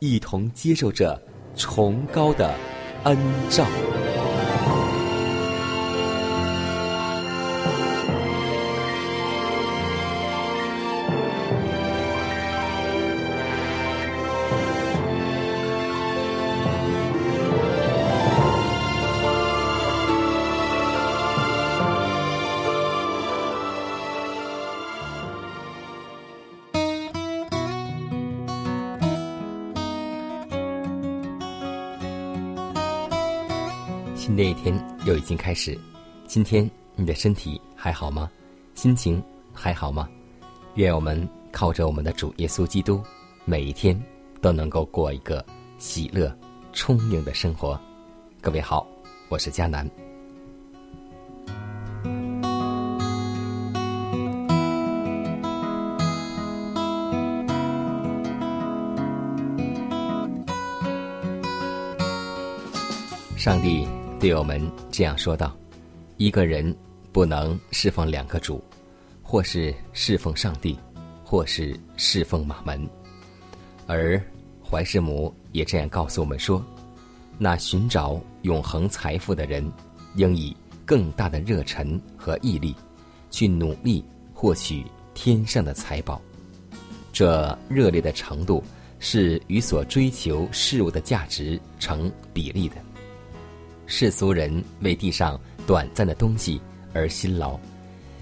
一同接受着崇高的恩照。又已经开始，今天你的身体还好吗？心情还好吗？愿我们靠着我们的主耶稣基督，每一天都能够过一个喜乐、充盈的生活。各位好，我是佳南。上帝对我们这样说道：“一个人不能侍奉两个主，或是侍奉上帝，或是侍奉马门。”而怀世母也这样告诉我们说：“那寻找永恒财富的人，应以更大的热忱和毅力，去努力获取天上的财宝。这热烈的程度是与所追求事物的价值成比例的。”世俗人为地上短暂的东西而辛劳，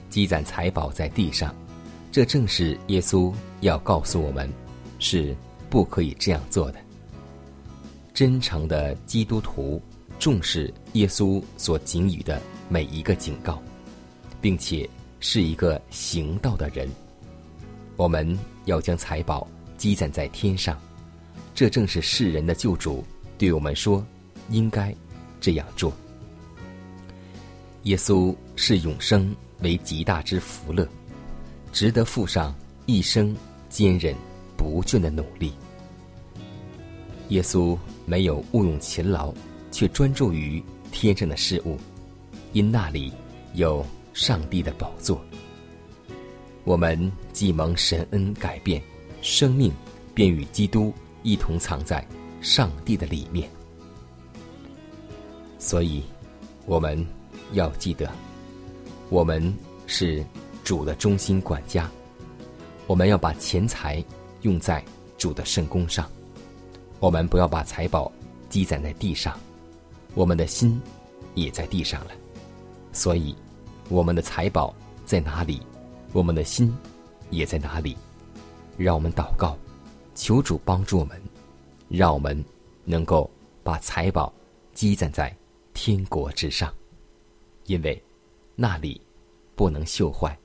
积攒财宝在地上，这正是耶稣要告诉我们，是不可以这样做的。真诚的基督徒重视耶稣所给予的每一个警告，并且是一个行道的人。我们要将财宝积攒在天上，这正是世人的救主对我们说应该。这样做，耶稣视永生为极大之福乐，值得付上一生坚韧不倦的努力。耶稣没有误用勤劳，却专注于天上的事物，因那里有上帝的宝座。我们既蒙神恩改变，生命便与基督一同藏在上帝的里面。所以，我们要记得，我们是主的中心管家。我们要把钱财用在主的圣功上。我们不要把财宝积攒在地上，我们的心也在地上了。所以，我们的财宝在哪里，我们的心也在哪里。让我们祷告，求主帮助我们，让我们能够把财宝积攒在。天国之上，因为那里不能锈坏，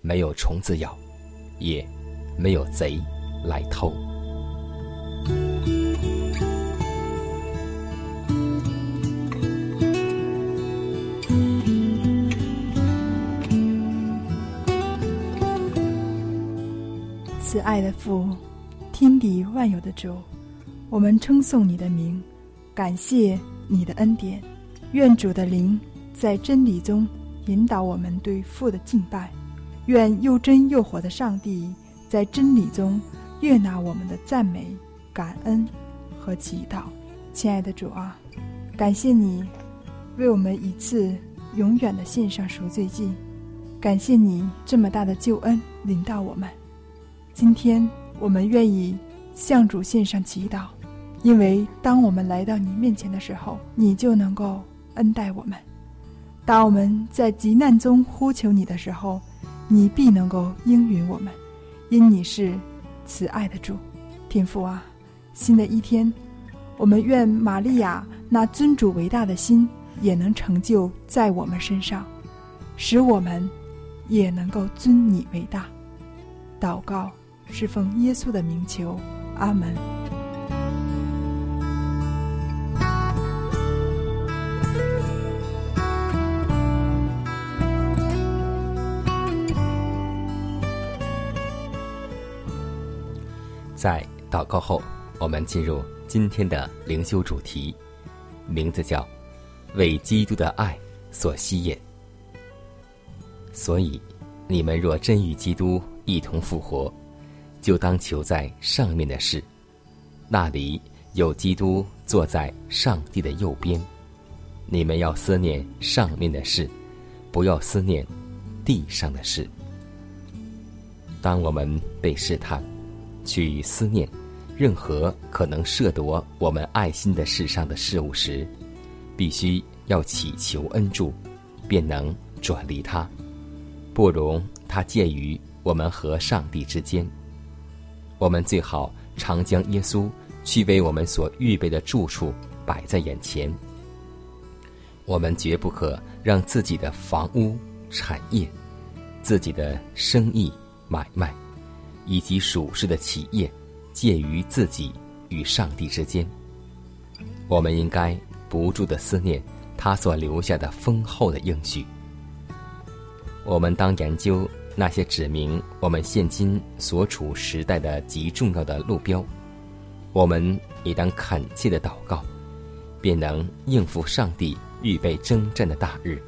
没有虫子咬，也没有贼来偷。慈爱的父，天地万有的主，我们称颂你的名，感谢你的恩典。愿主的灵在真理中引导我们对父的敬拜，愿又真又活的上帝在真理中悦纳我们的赞美、感恩和祈祷。亲爱的主啊，感谢你为我们一次永远的献上赎罪祭。感谢你这么大的救恩临到我们。今天我们愿意向主献上祈祷，因为当我们来到你面前的时候，你就能够恩待我们。当我们在急难中呼求你的时候，你必能够应允我们，因你是慈爱的主。天父啊，新的一天，我们愿玛利亚那尊主伟大的心也能成就在我们身上，使我们也能够尊你为大。祷告是奉耶稣的名求，阿门。在祷告后，我们进入今天的灵修主题，名字叫“为基督的爱所吸引”。所以，你们若真与基督一同复活，就当求在上面的事，那里有基督坐在上帝的右边。你们要思念上面的事，不要思念地上的事。当我们被试探。去思念任何可能涉夺我们爱心的世上的事物时，必须要祈求恩助，便能转离它，不容它介于我们和上帝之间。我们最好常将耶稣去为我们所预备的住处摆在眼前。我们绝不可让自己的房屋、产业、自己的生意、买卖。以及属世的企业，介于自己与上帝之间。我们应该不住的思念他所留下的丰厚的应许。我们当研究那些指明我们现今所处时代的极重要的路标。我们也当恳切的祷告，便能应付上帝预备征战的大日。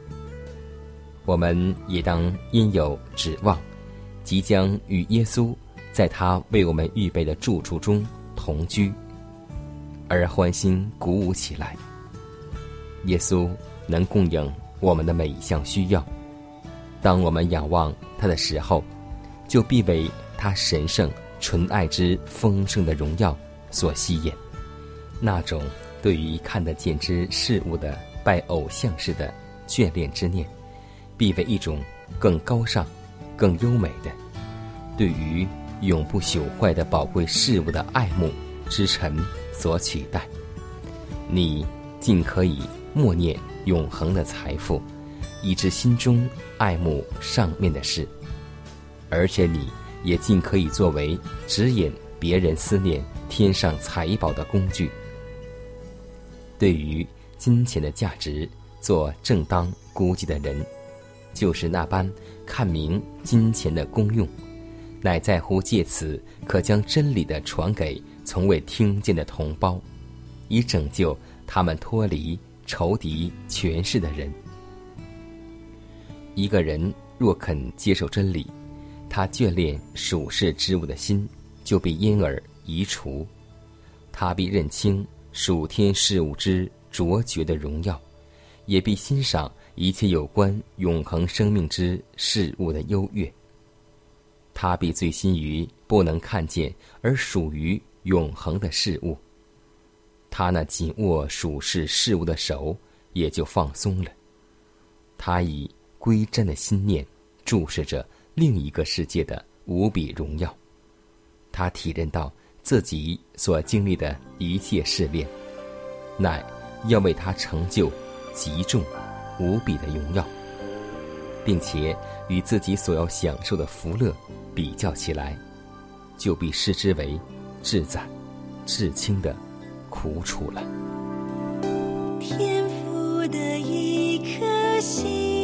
我们也当因有指望，即将与耶稣。在他为我们预备的住处中同居，而欢欣鼓舞起来。耶稣能供应我们的每一项需要。当我们仰望他的时候，就必为他神圣纯爱之丰盛的荣耀所吸引。那种对于看得见之事物的拜偶像式的眷恋之念，必为一种更高尚、更优美的对于。永不朽坏的宝贵事物的爱慕之臣所取代，你尽可以默念永恒的财富，以致心中爱慕上面的事，而且你也尽可以作为指引别人思念天上财宝的工具。对于金钱的价值做正当估计的人，就是那般看明金钱的功用。乃在乎借此可将真理的传给从未听见的同胞，以拯救他们脱离仇敌权势的人。一个人若肯接受真理，他眷恋属世之物的心就被因而移除，他必认清属天事物之卓绝的荣耀，也必欣赏一切有关永恒生命之事物的优越。他必醉心于不能看见而属于永恒的事物，他那紧握属世事物的手也就放松了。他以归真的心念注视着另一个世界的无比荣耀，他体认到自己所经历的一切试炼，乃要为他成就极重无比的荣耀，并且与自己所要享受的福乐。比较起来，就必视之为至在、至轻的苦楚了。天赋的一颗心。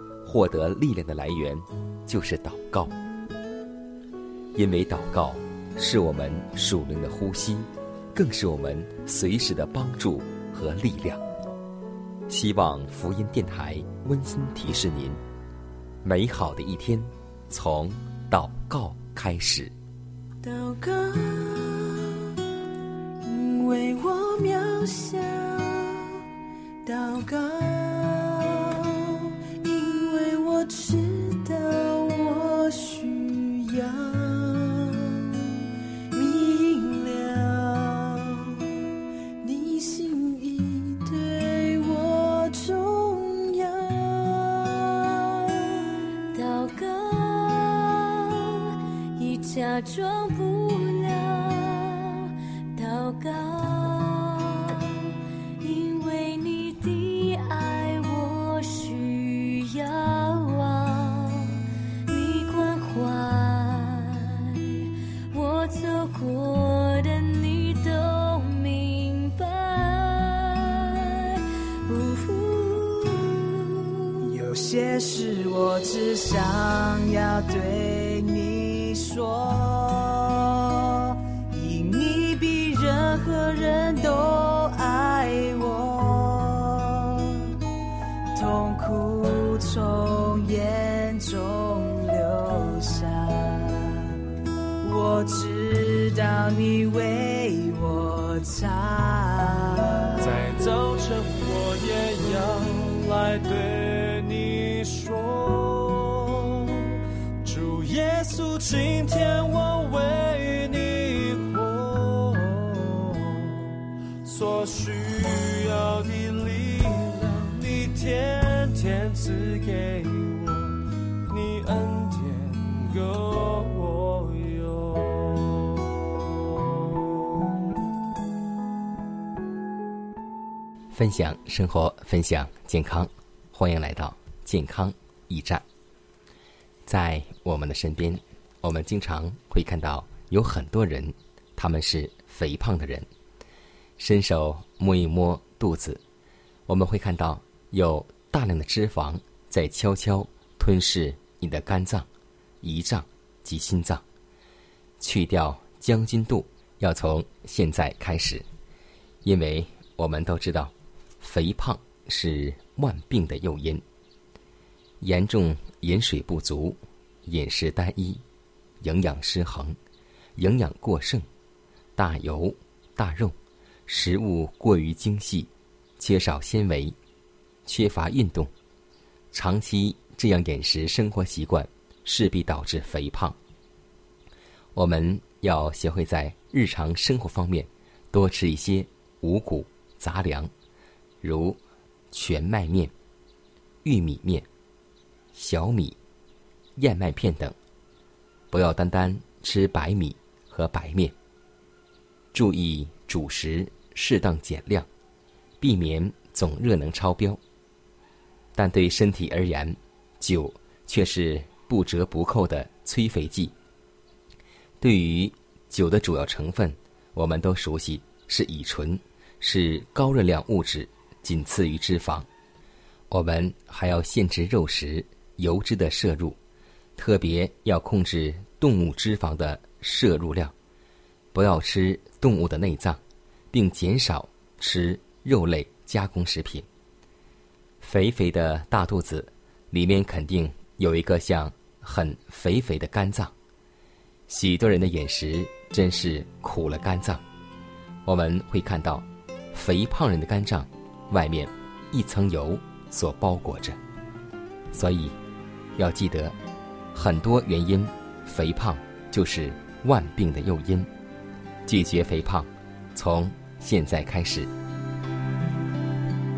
获得力量的来源，就是祷告。因为祷告。是我们属灵的呼吸，更是我们随时的帮助和力量。希望福音电台温馨提示您：美好的一天从祷告开始。祷告，因为我渺小；祷告，说。分享生活，分享健康，欢迎来到健康驿站。在我们的身边，我们经常会看到有很多人，他们是肥胖的人。伸手摸一摸肚子，我们会看到有大量的脂肪在悄悄吞噬你的肝脏、胰脏及心脏。去掉将军肚，要从现在开始，因为我们都知道。肥胖是万病的诱因。严重饮水不足、饮食单一、营养失衡、营养过剩、大油大肉、食物过于精细、缺少纤维、缺乏运动，长期这样饮食生活习惯，势必导致肥胖。我们要学会在日常生活方面多吃一些五谷杂粮。如全麦面、玉米面、小米、燕麦片等，不要单单吃白米和白面。注意主食适当减量，避免总热能超标。但对身体而言，酒却是不折不扣的催肥剂。对于酒的主要成分，我们都熟悉，是乙醇，是高热量物质。仅次于脂肪，我们还要限制肉食、油脂的摄入，特别要控制动物脂肪的摄入量，不要吃动物的内脏，并减少吃肉类加工食品。肥肥的大肚子，里面肯定有一个像很肥肥的肝脏。许多人的饮食真是苦了肝脏。我们会看到，肥胖人的肝脏。外面一层油所包裹着，所以要记得，很多原因，肥胖就是万病的诱因。拒绝肥胖，从现在开始。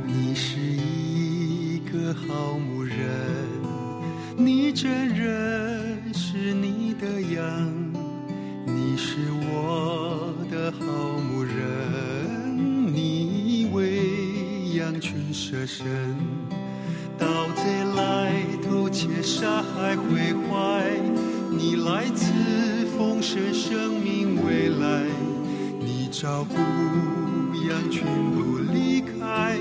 你是一个好牧人，你真认识你的羊，你是我的好牧人，群蛇身，盗贼来偷窃杀害毁坏，你来自丰盛生命未来，你照顾羊群不离开，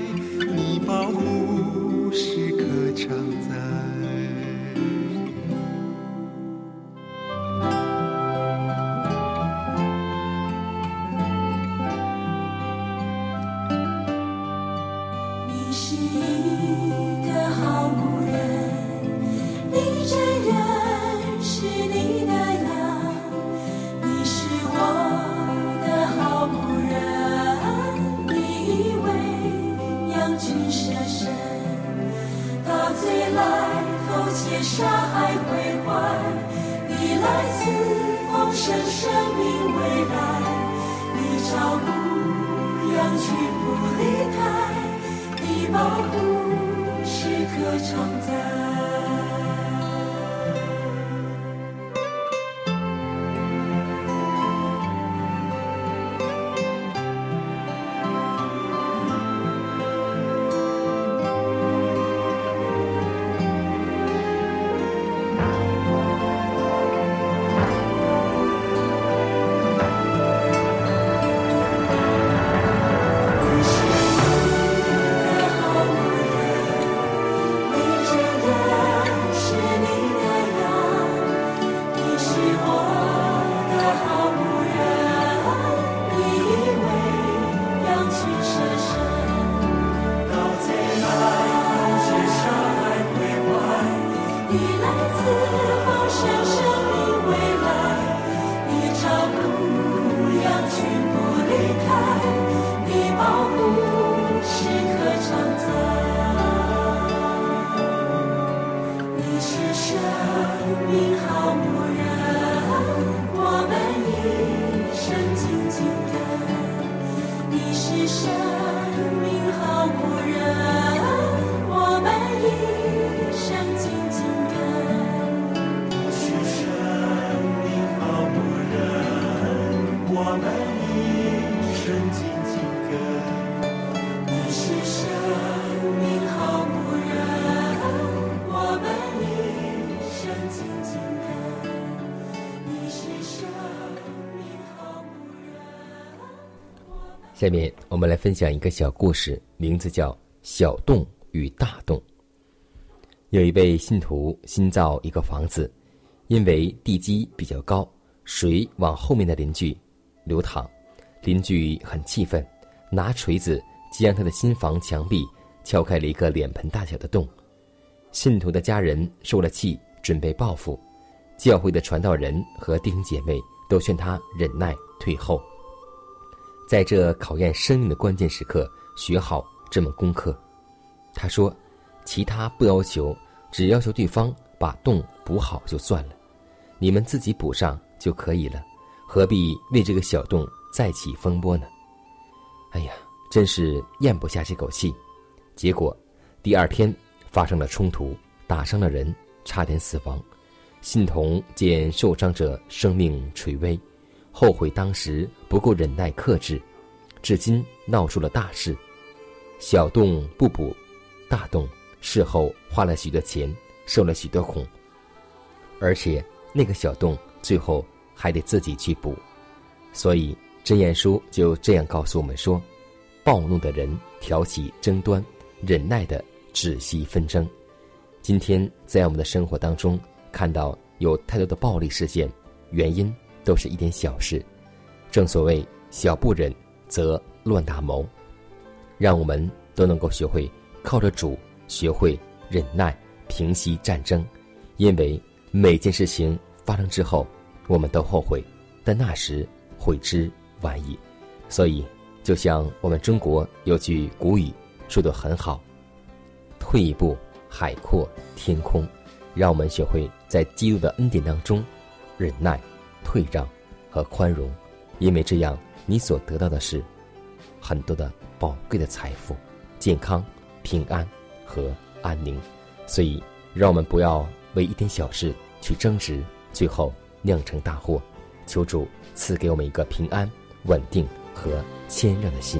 你是生命好牧人，我们一生紧紧的。你是生命好牧人，我们一生。下面我们来分享一个小故事，名字叫《小洞与大洞》。有一位信徒新造一个房子，因为地基比较高，水往后面的邻居流淌，邻居很气愤，拿锤子将他的新房墙壁敲开了一个脸盆大小的洞。信徒的家人受了气，准备报复，教会的传道人和弟兄姐妹都劝他忍耐退后。在这考验生命的关键时刻，学好这门功课。他说：“其他不要求，只要求对方把洞补好就算了，你们自己补上就可以了，何必为这个小洞再起风波呢？”哎呀，真是咽不下这口气。结果，第二天发生了冲突，打伤了人，差点死亡。信童见受伤者生命垂危。后悔当时不够忍耐克制，至今闹出了大事。小洞不补，大洞事后花了许多钱，受了许多苦，而且那个小洞最后还得自己去补。所以真言书就这样告诉我们说：暴怒的人挑起争端，忍耐的止息纷争。今天在我们的生活当中看到有太多的暴力事件，原因。都是一点小事，正所谓小不忍则乱大谋，让我们都能够学会靠着主，学会忍耐，平息战争。因为每件事情发生之后，我们都后悔，但那时悔之晚矣。所以，就像我们中国有句古语说的很好：“退一步，海阔天空。”让我们学会在基督的恩典当中忍耐。退让和宽容，因为这样你所得到的是很多的宝贵的财富、健康、平安和安宁。所以，让我们不要为一点小事去争执，最后酿成大祸。求主赐给我们一个平安、稳定和谦让的心。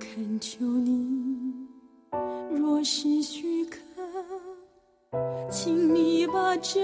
恳求你。若是许可请你把这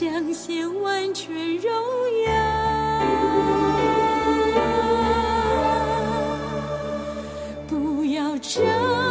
彰显完全荣耀。不要这。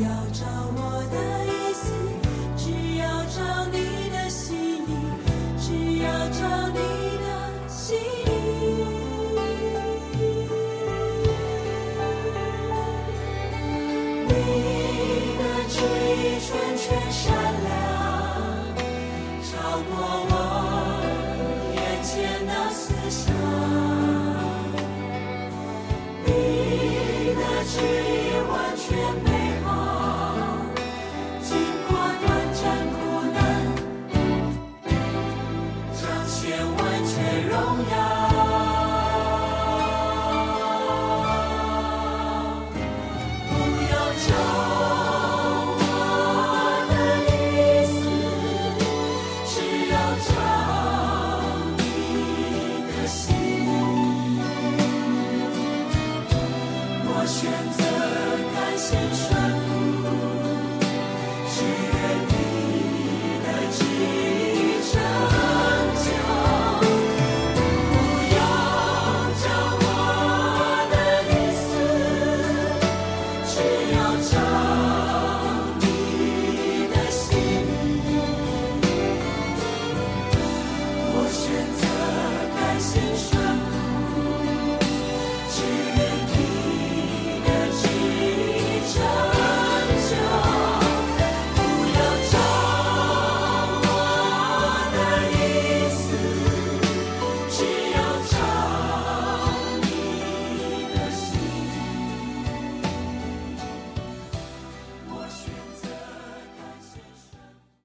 要找。